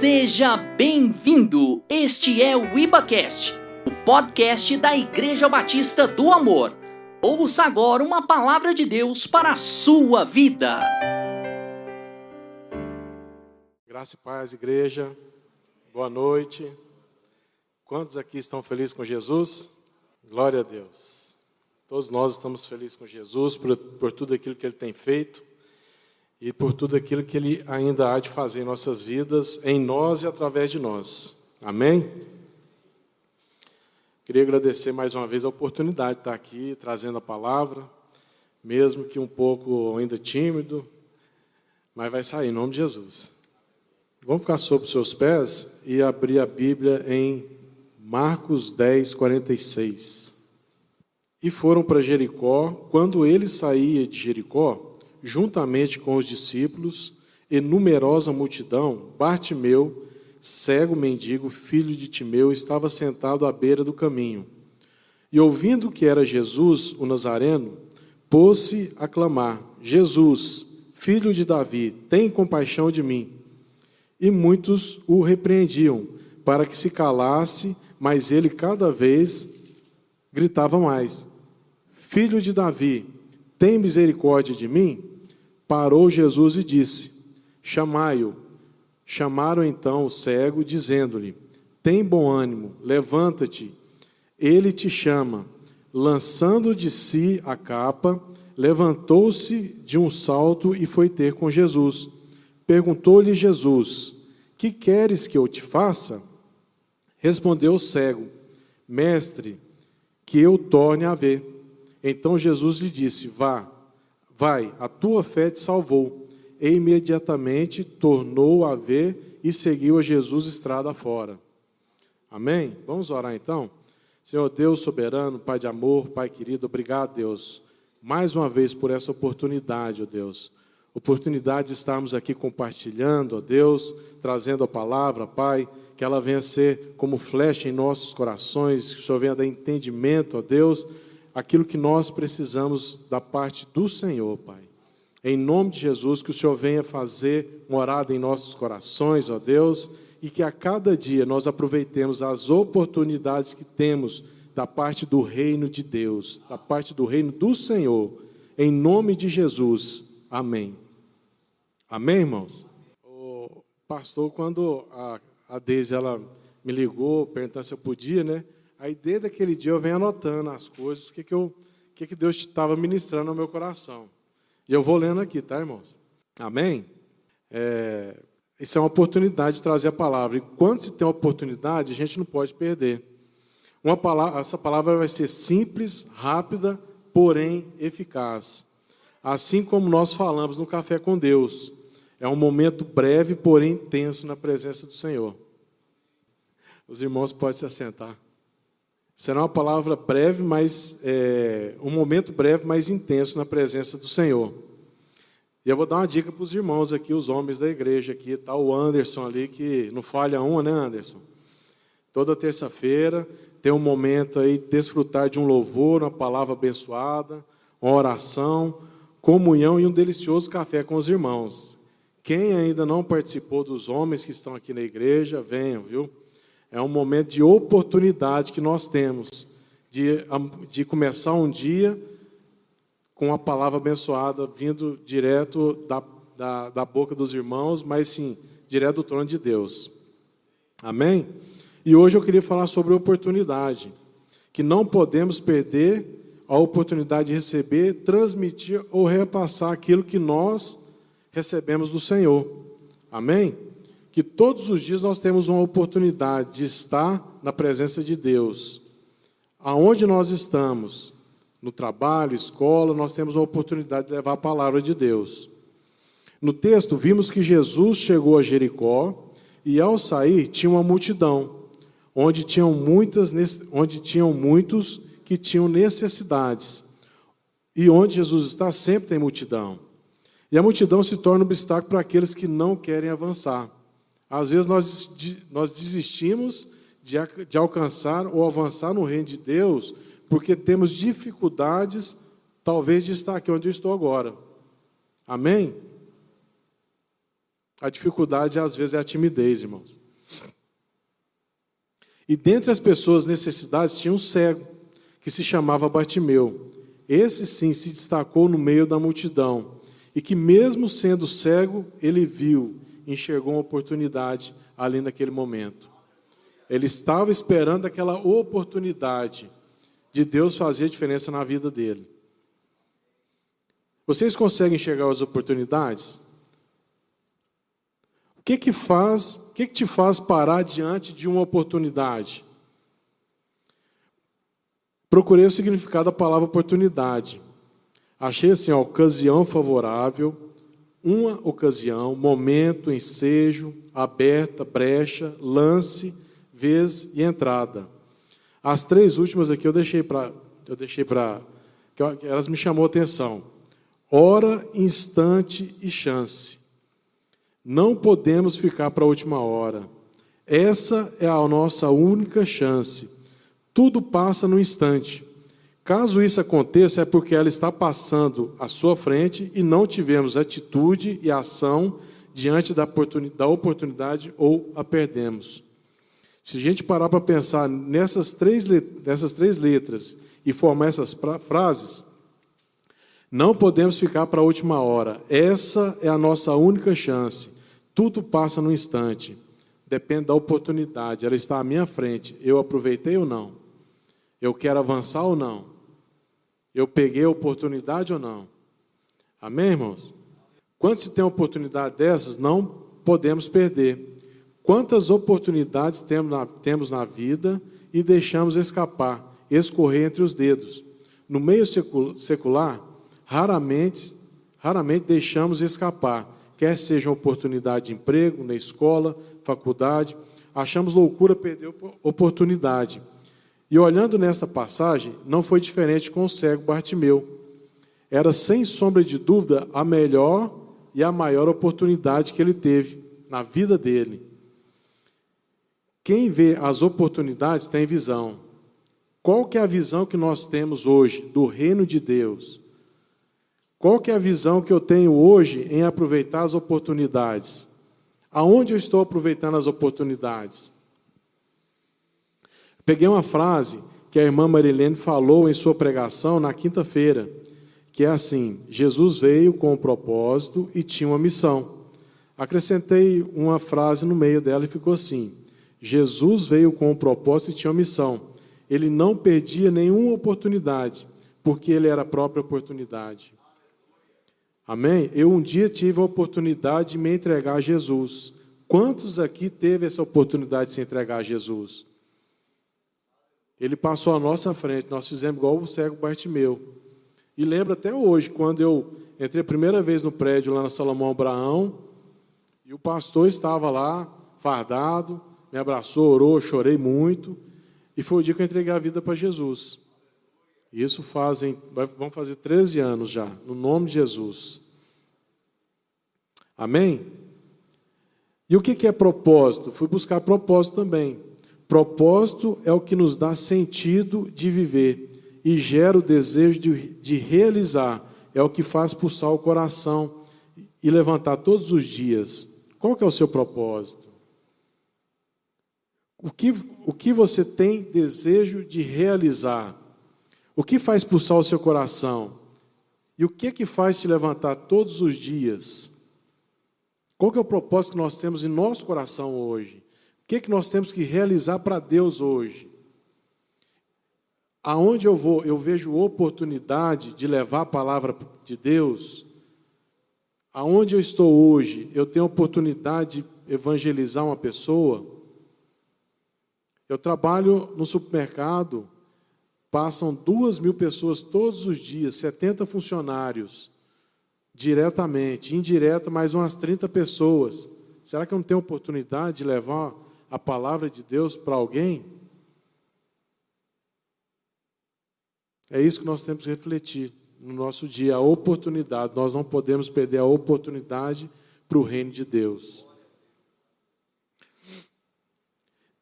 Seja bem-vindo! Este é o IbaCast, o podcast da Igreja Batista do Amor. Ouça agora uma palavra de Deus para a sua vida. Graça e paz, igreja. Boa noite. Quantos aqui estão felizes com Jesus? Glória a Deus. Todos nós estamos felizes com Jesus por, por tudo aquilo que Ele tem feito e por tudo aquilo que Ele ainda há de fazer em nossas vidas, em nós e através de nós. Amém? Queria agradecer mais uma vez a oportunidade de estar aqui trazendo a palavra, mesmo que um pouco ainda tímido, mas vai sair em nome de Jesus. Vamos ficar sobre os seus pés e abrir a Bíblia em Marcos 10, 46. E foram para Jericó. Quando ele saía de Jericó, juntamente com os discípulos e numerosa multidão, Bartimeu, cego mendigo, filho de Timeu, estava sentado à beira do caminho. E ouvindo que era Jesus, o Nazareno, pôs-se a clamar: Jesus, filho de Davi, tem compaixão de mim. E muitos o repreendiam, para que se calasse, mas ele cada vez gritava mais: Filho de Davi, tem misericórdia de mim? Parou Jesus e disse: Chamai-o. Chamaram então o cego, dizendo-lhe: Tem bom ânimo, levanta-te, ele te chama. Lançando de si a capa, levantou-se de um salto e foi ter com Jesus. Perguntou-lhe Jesus: Que queres que eu te faça? Respondeu o cego: Mestre, que eu torne a ver. Então Jesus lhe disse: Vá Vai, a tua fé te salvou. E imediatamente tornou a ver e seguiu a Jesus estrada fora. Amém? Vamos orar então? Senhor Deus soberano, Pai de amor, Pai querido, obrigado, Deus, mais uma vez por essa oportunidade, ó Deus. Oportunidade de estarmos aqui compartilhando, ó Deus, trazendo a palavra, Pai, que ela venha ser como flecha em nossos corações, que o Senhor venha dar entendimento, ó Deus, aquilo que nós precisamos da parte do Senhor, Pai. Em nome de Jesus, que o Senhor venha fazer morada em nossos corações, ó Deus, e que a cada dia nós aproveitemos as oportunidades que temos da parte do reino de Deus, da parte do reino do Senhor, em nome de Jesus. Amém. Amém, irmãos? O pastor, quando a, a Deise, ela me ligou, perguntando se eu podia, né? Aí, desde aquele dia, eu venho anotando as coisas, o que, que, eu, que, que Deus estava ministrando no meu coração. E eu vou lendo aqui, tá, irmãos? Amém? É, isso é uma oportunidade de trazer a palavra. E quando se tem uma oportunidade, a gente não pode perder. Uma palavra, essa palavra vai ser simples, rápida, porém eficaz. Assim como nós falamos no Café com Deus. É um momento breve, porém intenso na presença do Senhor. Os irmãos podem se assentar. Será uma palavra breve, mas é, um momento breve, mas intenso na presença do Senhor. E eu vou dar uma dica para os irmãos aqui, os homens da igreja aqui, tá o Anderson ali que não falha uma, né, Anderson? Toda terça-feira tem um momento aí de desfrutar de um louvor, uma palavra abençoada, uma oração, comunhão e um delicioso café com os irmãos. Quem ainda não participou dos homens que estão aqui na igreja, venham, viu? É um momento de oportunidade que nós temos de, de começar um dia com a palavra abençoada vindo direto da, da, da boca dos irmãos, mas sim, direto do trono de Deus. Amém? E hoje eu queria falar sobre oportunidade, que não podemos perder a oportunidade de receber, transmitir ou repassar aquilo que nós recebemos do Senhor. Amém? Que todos os dias nós temos uma oportunidade de estar na presença de Deus. Aonde nós estamos, no trabalho, escola, nós temos a oportunidade de levar a palavra de Deus. No texto, vimos que Jesus chegou a Jericó e, ao sair, tinha uma multidão, onde tinham, muitas, onde tinham muitos que tinham necessidades. E onde Jesus está, sempre tem multidão. E a multidão se torna um obstáculo para aqueles que não querem avançar. Às vezes nós, nós desistimos de, de alcançar ou avançar no reino de Deus porque temos dificuldades, talvez, de estar aqui onde eu estou agora. Amém? A dificuldade, às vezes, é a timidez, irmãos. E dentre as pessoas necessidades tinha um cego, que se chamava Bartimeu. Esse sim se destacou no meio da multidão, e que, mesmo sendo cego, ele viu, enxergou uma oportunidade ali naquele momento. Ele estava esperando aquela oportunidade de Deus fazer diferença na vida dele. Vocês conseguem enxergar as oportunidades? O que que faz, o que que te faz parar diante de uma oportunidade? Procurei o significado da palavra oportunidade. Achei assim, ó, ocasião favorável, uma ocasião, momento, ensejo, aberta, brecha, lance, vez e entrada. As três últimas aqui eu deixei para eu deixei para elas me chamou a atenção. Hora, instante e chance. Não podemos ficar para a última hora. Essa é a nossa única chance. Tudo passa no instante. Caso isso aconteça, é porque ela está passando à sua frente e não tivemos atitude e ação diante da oportunidade ou a perdemos. Se a gente parar para pensar nessas três, nessas três letras e formar essas frases, não podemos ficar para a última hora. Essa é a nossa única chance. Tudo passa no instante. Depende da oportunidade. Ela está à minha frente. Eu aproveitei ou não? Eu quero avançar ou não? Eu peguei a oportunidade ou não? Amém, irmãos? Quando se tem oportunidade dessas, não podemos perder. Quantas oportunidades temos na, temos na vida e deixamos escapar, escorrer entre os dedos? No meio secular, raramente, raramente deixamos escapar, quer seja uma oportunidade de emprego, na escola, faculdade, achamos loucura perder oportunidade. E olhando nesta passagem, não foi diferente com o cego Bartimeu. Era sem sombra de dúvida a melhor e a maior oportunidade que ele teve na vida dele. Quem vê as oportunidades tem visão. Qual que é a visão que nós temos hoje do reino de Deus? Qual que é a visão que eu tenho hoje em aproveitar as oportunidades? Aonde eu estou aproveitando as oportunidades? Peguei uma frase que a irmã Marilene falou em sua pregação na quinta-feira, que é assim: Jesus veio com um propósito e tinha uma missão. Acrescentei uma frase no meio dela e ficou assim: Jesus veio com um propósito e tinha uma missão. Ele não perdia nenhuma oportunidade, porque ele era a própria oportunidade. Amém? Eu um dia tive a oportunidade de me entregar a Jesus. Quantos aqui teve essa oportunidade de se entregar a Jesus? Ele passou à nossa frente, nós fizemos igual o cego Bartimeu. E lembro até hoje, quando eu entrei a primeira vez no prédio lá na Salomão Abraão, e o pastor estava lá, fardado, me abraçou, orou, chorei muito, e foi o dia que eu entreguei a vida para Jesus. Isso fazem, vão fazer 13 anos já, no nome de Jesus. Amém? E o que é propósito? Fui buscar propósito também. Propósito é o que nos dá sentido de viver e gera o desejo de, de realizar. É o que faz pulsar o coração e levantar todos os dias. Qual que é o seu propósito? O que, o que você tem desejo de realizar? O que faz pulsar o seu coração? E o que é que faz te levantar todos os dias? Qual que é o propósito que nós temos em nosso coração hoje? Que que nós temos que realizar para Deus hoje? Aonde eu vou, eu vejo oportunidade de levar a palavra de Deus. Aonde eu estou hoje, eu tenho oportunidade de evangelizar uma pessoa. Eu trabalho no supermercado, Passam duas mil pessoas todos os dias, 70 funcionários, diretamente, indireta, mais umas 30 pessoas. Será que eu não tenho oportunidade de levar a palavra de Deus para alguém? É isso que nós temos que refletir no nosso dia, a oportunidade. Nós não podemos perder a oportunidade para o reino de Deus.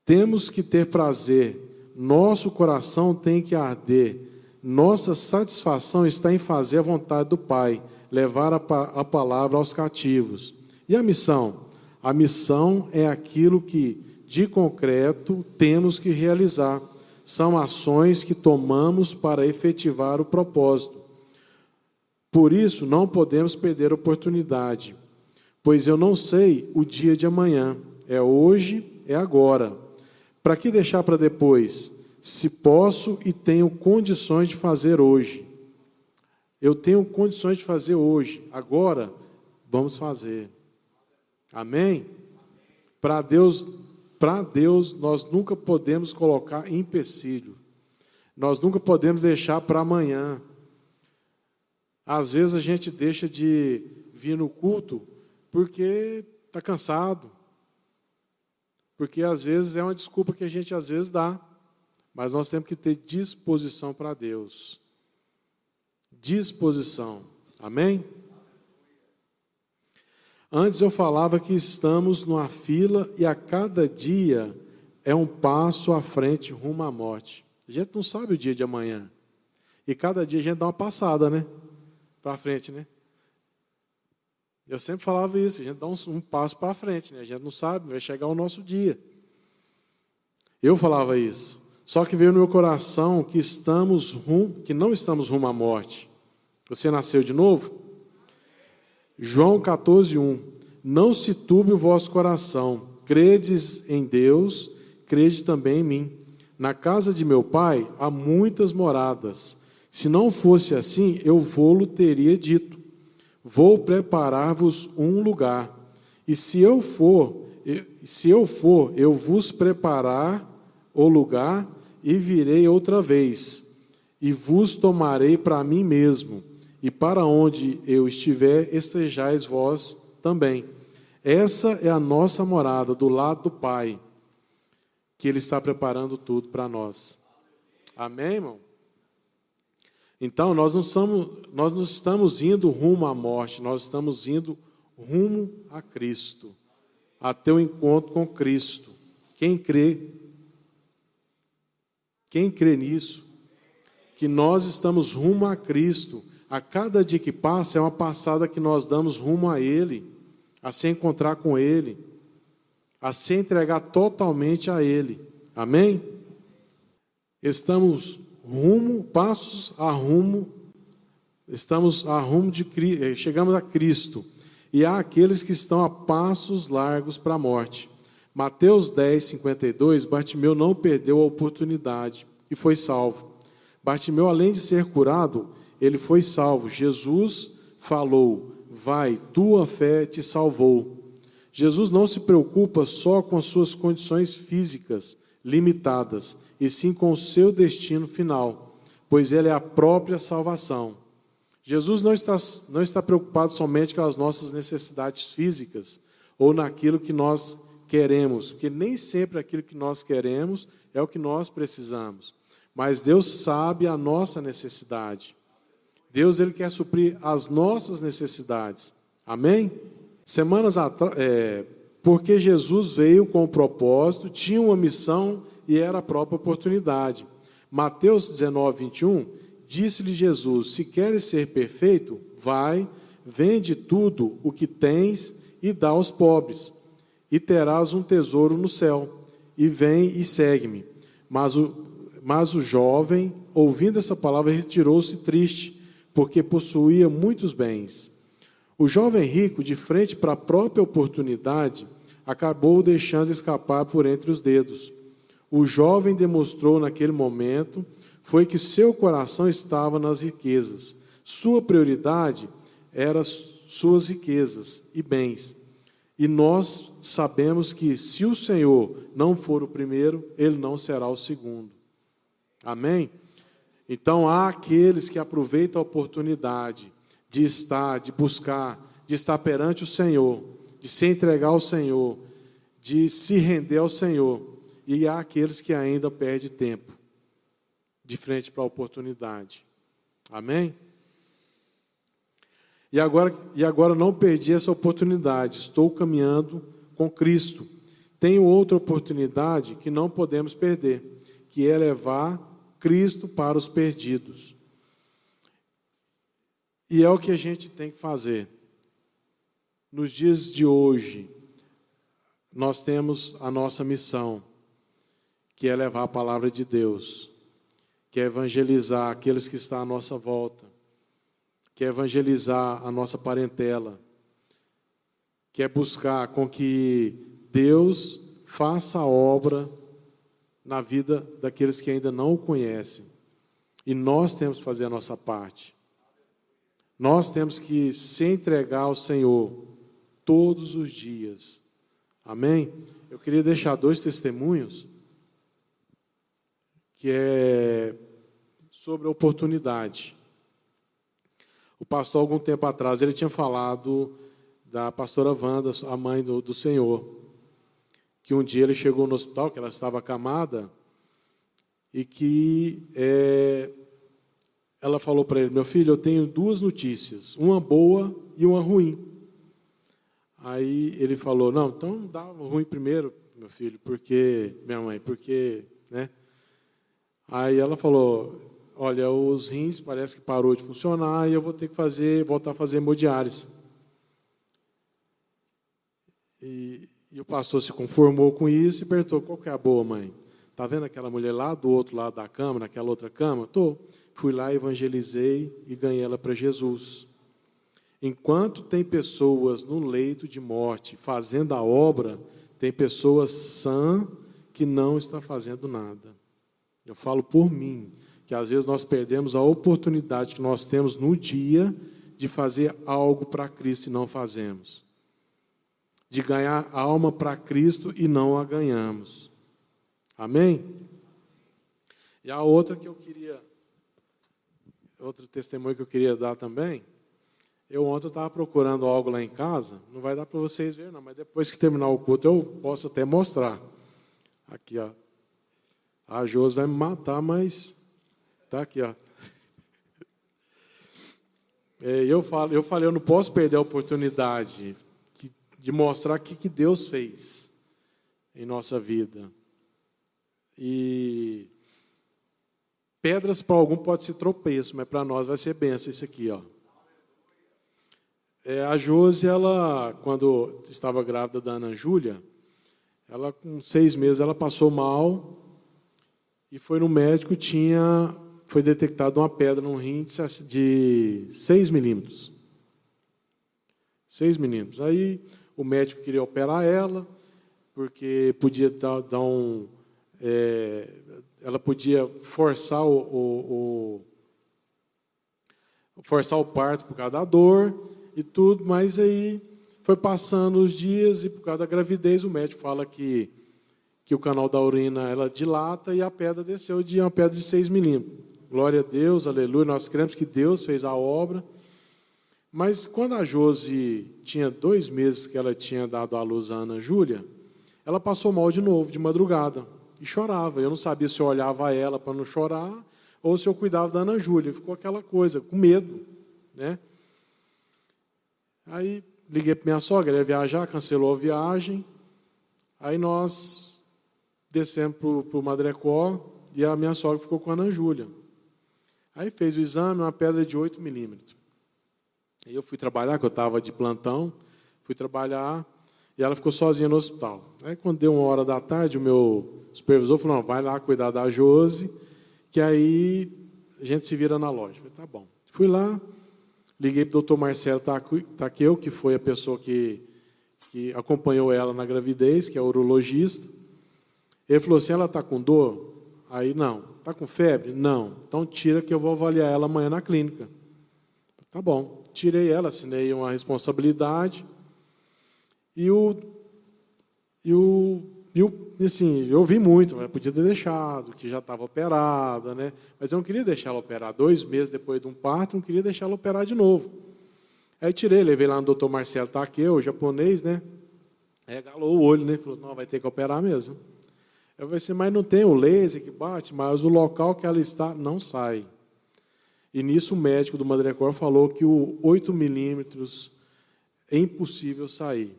Temos que ter prazer nosso coração tem que arder. Nossa satisfação está em fazer a vontade do Pai, levar a, a palavra aos cativos. E a missão? A missão é aquilo que, de concreto, temos que realizar. São ações que tomamos para efetivar o propósito. Por isso, não podemos perder a oportunidade, pois eu não sei o dia de amanhã. É hoje, é agora. Para que deixar para depois? Se posso e tenho condições de fazer hoje. Eu tenho condições de fazer hoje. Agora, vamos fazer. Amém? Para Deus, para Deus, nós nunca podemos colocar empecilho. Nós nunca podemos deixar para amanhã. Às vezes a gente deixa de vir no culto porque está cansado. Porque às vezes é uma desculpa que a gente às vezes dá. Mas nós temos que ter disposição para Deus. Disposição. Amém? Antes eu falava que estamos numa fila e a cada dia é um passo à frente rumo à morte. A gente não sabe o dia de amanhã. E cada dia a gente dá uma passada, né? Para frente, né? Eu sempre falava isso, a gente dá um, um passo para frente, né? A gente não sabe, vai chegar o nosso dia. Eu falava isso. Só que veio no meu coração que estamos rum, que não estamos rumo à morte. Você nasceu de novo? João 14, 1. Não se turbe o vosso coração. Credes em Deus, crede também em mim. Na casa de meu pai há muitas moradas. Se não fosse assim, eu vou-lo teria dito: Vou preparar-vos um lugar. E se eu for, se eu for, eu vos preparar o lugar e virei outra vez, e vos tomarei para mim mesmo, e para onde eu estiver, estejais vós também. Essa é a nossa morada, do lado do Pai, que Ele está preparando tudo para nós. Amém, irmão? Então, nós não, estamos, nós não estamos indo rumo à morte, nós estamos indo rumo a Cristo, até o encontro com Cristo. Quem crê, quem crê nisso, que nós estamos rumo a Cristo, a cada dia que passa é uma passada que nós damos rumo a Ele, a se encontrar com Ele, a se entregar totalmente a Ele. Amém? Estamos rumo, passos a rumo, estamos a rumo de eh, chegamos a Cristo. E há aqueles que estão a passos largos para a morte. Mateus 10, 52, Bartimeu não perdeu a oportunidade e foi salvo. Bartimeu, além de ser curado, ele foi salvo. Jesus falou: Vai, tua fé te salvou. Jesus não se preocupa só com as suas condições físicas limitadas, e sim com o seu destino final, pois ele é a própria salvação. Jesus não está, não está preocupado somente com as nossas necessidades físicas ou naquilo que nós queremos, porque nem sempre aquilo que nós queremos é o que nós precisamos. Mas Deus sabe a nossa necessidade. Deus ele quer suprir as nossas necessidades. Amém? Semanas atrás, é, porque Jesus veio com o propósito, tinha uma missão e era a própria oportunidade. Mateus 19, 21, disse-lhe Jesus: Se queres ser perfeito, vai, vende tudo o que tens e dá aos pobres, e terás um tesouro no céu. E vem e segue-me. Mas o, mas o jovem, ouvindo essa palavra, retirou-se triste, porque possuía muitos bens. O jovem rico, de frente para a própria oportunidade, acabou deixando escapar por entre os dedos o jovem demonstrou naquele momento foi que seu coração estava nas riquezas. Sua prioridade era suas riquezas e bens. E nós sabemos que se o Senhor não for o primeiro, ele não será o segundo. Amém? Então há aqueles que aproveitam a oportunidade de estar, de buscar, de estar perante o Senhor, de se entregar ao Senhor, de se render ao Senhor e há aqueles que ainda perdem tempo de frente para a oportunidade. Amém? E agora, e agora não perdi essa oportunidade, estou caminhando com Cristo. Tenho outra oportunidade que não podemos perder, que é levar Cristo para os perdidos. E é o que a gente tem que fazer. Nos dias de hoje, nós temos a nossa missão, que é levar a palavra de Deus, que é evangelizar aqueles que estão à nossa volta, que é evangelizar a nossa parentela, que é buscar com que Deus faça a obra na vida daqueles que ainda não o conhecem. E nós temos que fazer a nossa parte. Nós temos que se entregar ao Senhor todos os dias. Amém? Eu queria deixar dois testemunhos que é sobre a oportunidade. O pastor, algum tempo atrás, ele tinha falado da pastora Wanda, a mãe do, do Senhor, que um dia ele chegou no hospital, que ela estava acamada, e que é, ela falou para ele: Meu filho, eu tenho duas notícias, uma boa e uma ruim. Aí ele falou: Não, então dá ruim primeiro, meu filho, porque, minha mãe, porque, né? Aí ela falou: Olha, os rins parece que parou de funcionar e eu vou ter que fazer, voltar a fazer hemodiálise. E, e o pastor se conformou com isso e perguntou: Qual que é a boa, mãe? Tá vendo aquela mulher lá do outro lado da cama, naquela outra cama? Tô. Fui lá, evangelizei e ganhei ela para Jesus. Enquanto tem pessoas no leito de morte fazendo a obra, tem pessoas sã que não está fazendo nada. Eu falo por mim, que às vezes nós perdemos a oportunidade que nós temos no dia de fazer algo para Cristo e não fazemos. De ganhar alma para Cristo e não a ganhamos. Amém? E a outra que eu queria outro testemunho que eu queria dar também. Eu ontem estava procurando algo lá em casa, não vai dar para vocês verem, não, mas depois que terminar o culto eu posso até mostrar. Aqui, ó. A Jos vai me matar, mas tá aqui, ó. É, eu, falo, eu falei, eu não posso perder a oportunidade de mostrar o que, Deus fez em nossa vida. E Pedras para algum pode ser tropeço, mas para nós vai ser benção isso aqui, ó. É, a Josi, ela, quando estava grávida da Ana Júlia, ela com seis meses ela passou mal e foi no médico tinha foi detectada uma pedra no rim de 6 milímetros. 6 milímetros. Aí o médico queria operar ela, porque podia dar, dar um, é, ela podia forçar o, o, o, forçar o parto por causa da dor e tudo, mas aí foi passando os dias e por causa da gravidez o médico fala que que o canal da urina ela dilata e a pedra desceu de uma pedra de 6 milímetros. Glória a Deus, aleluia. Nós cremos que Deus fez a obra. Mas quando a Josi tinha dois meses que ela tinha dado à luz a Ana Júlia, ela passou mal de novo, de madrugada e chorava. Eu não sabia se eu olhava ela para não chorar ou se eu cuidava da Ana Júlia. Ficou aquela coisa, com medo. Né? Aí liguei para minha sogra, ela ia viajar, cancelou a viagem. Aí nós descemos para o Madrecó e a minha sogra ficou com a Ana Júlia. Aí fez o exame, uma pedra de 8 milímetros. Eu fui trabalhar, que eu estava de plantão, fui trabalhar e ela ficou sozinha no hospital. Aí quando deu uma hora da tarde, o meu supervisor falou: não, vai lá cuidar da Jose, que aí a gente se vira na loja. falei, tá bom. Fui lá, liguei para o doutor Marcelo Taqueu, que foi a pessoa que, que acompanhou ela na gravidez, que é urologista. Ele falou assim: ela está com dor? Aí, não. Está com febre? Não. Então tira que eu vou avaliar ela amanhã na clínica. Tá bom. Tirei ela, assinei uma responsabilidade. E o, e o e eu, assim, eu ouvi muito, mas podia ter deixado, que já estava operada, né? Mas eu não queria deixar ela operar. Dois meses depois de um parto, não queria deixar ela operar de novo. Aí tirei, levei lá no doutor Marcelo Takeu, o japonês, né? Aí galou o olho, né? Falou, não, vai ter que operar mesmo. Eu falei assim, mas não tem o laser que bate, mas o local que ela está não sai. E nisso o médico do Madrecor falou que o 8 milímetros é impossível sair.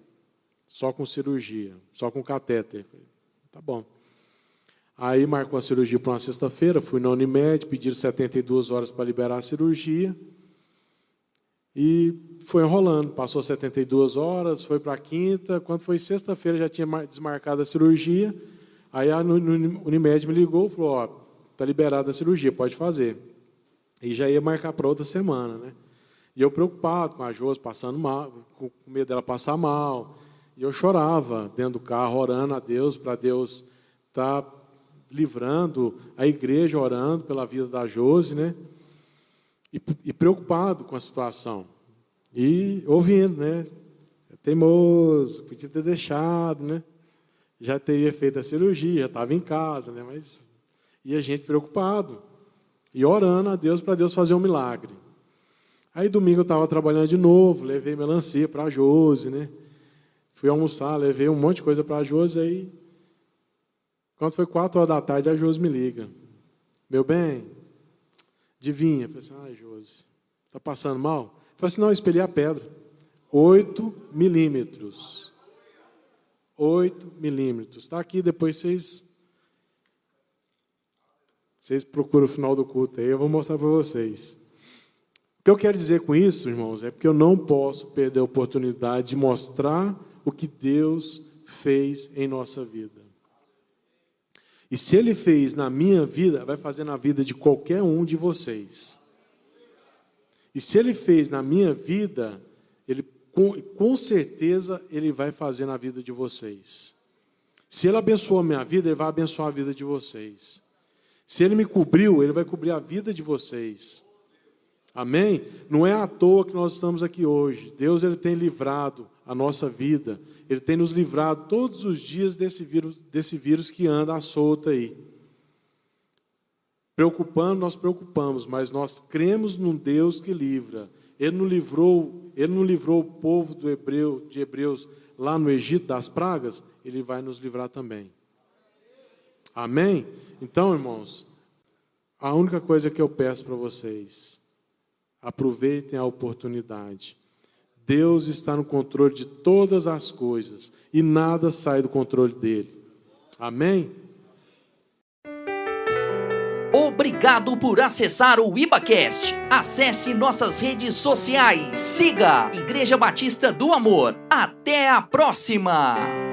Só com cirurgia, só com catéter. Tá bom. Aí marcou a cirurgia para uma sexta-feira, fui na Unimed, pediram 72 horas para liberar a cirurgia. E foi enrolando, passou 72 horas, foi para a quinta, quando foi sexta-feira já tinha desmarcado a cirurgia, aí a Unimed me ligou falou, ó, tá liberada a cirurgia, pode fazer. E já ia marcar para outra semana, né? E eu preocupado com a Josi passando mal, com medo dela passar mal. E eu chorava dentro do carro, orando a Deus, para Deus estar tá livrando a igreja, orando pela vida da Josi, né? E, e preocupado com a situação. E ouvindo, né? É teimoso, podia ter deixado, né? Já teria feito a cirurgia, já estava em casa, né? Mas e a gente preocupado e orando a Deus para Deus fazer um milagre. Aí domingo eu estava trabalhando de novo, levei melancia para a Josi, né? Fui almoçar, levei um monte de coisa para a Josi, aí quando foi quatro horas da tarde, a Josi me liga. Meu bem, adivinha? Eu falei assim, ah, Josi, está passando mal? Eu falei assim, não, eu espelhei a pedra. Oito milímetros. Oito milímetros. Está aqui, depois vocês vocês procuram o final do culto aí, eu vou mostrar para vocês. O que eu quero dizer com isso, irmãos, é porque eu não posso perder a oportunidade de mostrar o que Deus fez em nossa vida. E se Ele fez na minha vida, vai fazer na vida de qualquer um de vocês. E se Ele fez na minha vida, Ele com, com certeza Ele vai fazer na vida de vocês. Se Ele abençoou a minha vida, Ele vai abençoar a vida de vocês. Se Ele me cobriu, Ele vai cobrir a vida de vocês. Amém? Não é à toa que nós estamos aqui hoje. Deus ele tem livrado a nossa vida. Ele tem nos livrado todos os dias desse vírus, desse vírus que anda à solta aí. Preocupando, nós preocupamos, mas nós cremos num Deus que livra. Ele não livrou, ele não livrou o povo do hebreu, de Hebreus lá no Egito das pragas, ele vai nos livrar também. Amém? Então, irmãos, a única coisa que eu peço para vocês, aproveitem a oportunidade. Deus está no controle de todas as coisas e nada sai do controle dele. Amém? Obrigado por acessar o IbaCast. Acesse nossas redes sociais. Siga Igreja Batista do Amor. Até a próxima!